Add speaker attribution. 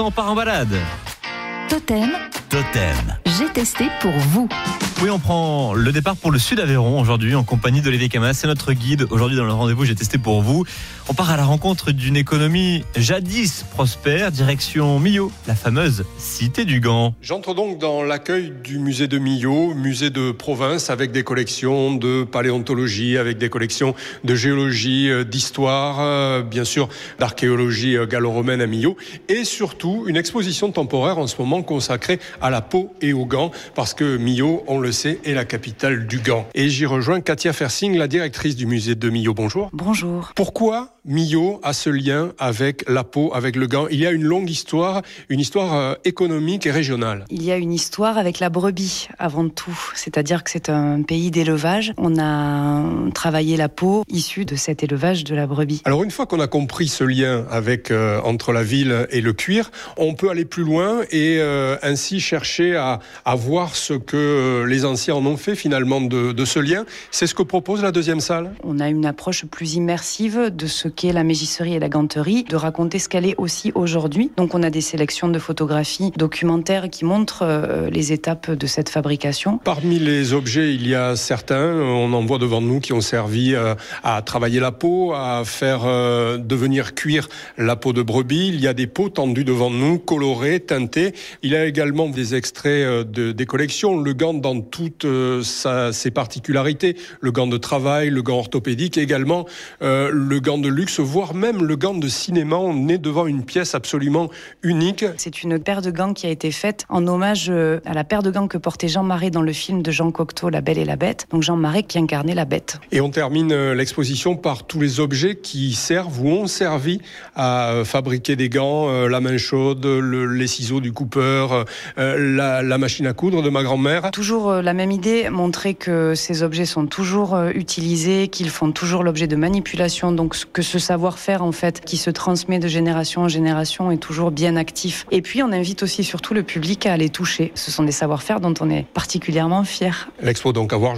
Speaker 1: on part en balade.
Speaker 2: Totem,
Speaker 1: Totem.
Speaker 2: j'ai testé pour vous.
Speaker 1: Oui, on prend le départ pour le sud Aveyron aujourd'hui en compagnie d'Olivier Camas. C'est notre guide aujourd'hui dans le rendez-vous. J'ai testé pour vous. On part à la rencontre d'une économie jadis prospère, direction Millau, la fameuse cité du Gant.
Speaker 3: J'entre donc dans l'accueil du musée de Millau, musée de province avec des collections de paléontologie, avec des collections de géologie, euh, d'histoire, euh, bien sûr d'archéologie euh, gallo-romaine à Millau et surtout une exposition temporaire en ce moment consacrée à la peau et au gant parce que Millau, on le sait, est la capitale du gant. Et j'y rejoins Katia Fersing, la directrice du musée de Millau. Bonjour.
Speaker 4: Bonjour.
Speaker 3: Pourquoi Millau a ce lien avec la peau, avec le gant Il y a une longue histoire, une histoire euh, économique et régionale.
Speaker 4: Il y a une histoire avec la brebis avant tout, c'est-à-dire que c'est un pays d'élevage. On a travaillé la peau issue de cet élevage de la brebis.
Speaker 3: Alors une fois qu'on a compris ce lien avec euh, entre la ville et le cuir, on peut aller plus loin et euh, ainsi chercher à, à voir ce que les anciens en ont fait finalement de, de ce lien. C'est ce que propose la deuxième salle.
Speaker 4: On a une approche plus immersive de ce qu'est la mégisserie et la ganterie, de raconter ce qu'elle est aussi aujourd'hui. Donc on a des sélections de photographies documentaires qui montrent euh, les étapes de cette fabrication.
Speaker 3: Parmi les objets, il y a certains, on en voit devant nous, qui ont servi euh, à travailler la peau, à faire euh, devenir cuire la peau de brebis. Il y a des peaux tendues devant nous, colorées, teintées. Il y a également des extraits de, des collections. Le gant dans toutes ses particularités. Le gant de travail, le gant orthopédique, également le gant de luxe, voire même le gant de cinéma. On est devant une pièce absolument unique.
Speaker 4: C'est une paire de gants qui a été faite en hommage euh, à la paire de gants que portait Jean Marais dans le film de Jean Cocteau, La Belle et la Bête. Donc Jean Marais qui incarnait la bête.
Speaker 3: Et on termine euh, l'exposition par tous les objets qui servent ou ont servi à euh, fabriquer des gants, la main chaude, le- les ciseaux du coupeur, la, la machine à coudre de ma grand-mère.
Speaker 4: Toujours la même idée, montrer que ces objets sont toujours utilisés, qu'ils font toujours l'objet de manipulation, donc que ce savoir-faire en fait qui se transmet de génération en génération est toujours bien actif. Et puis on invite aussi surtout le public à les toucher. Ce sont des savoir-faire dont on est particulièrement fier.
Speaker 3: L'expo donc à voir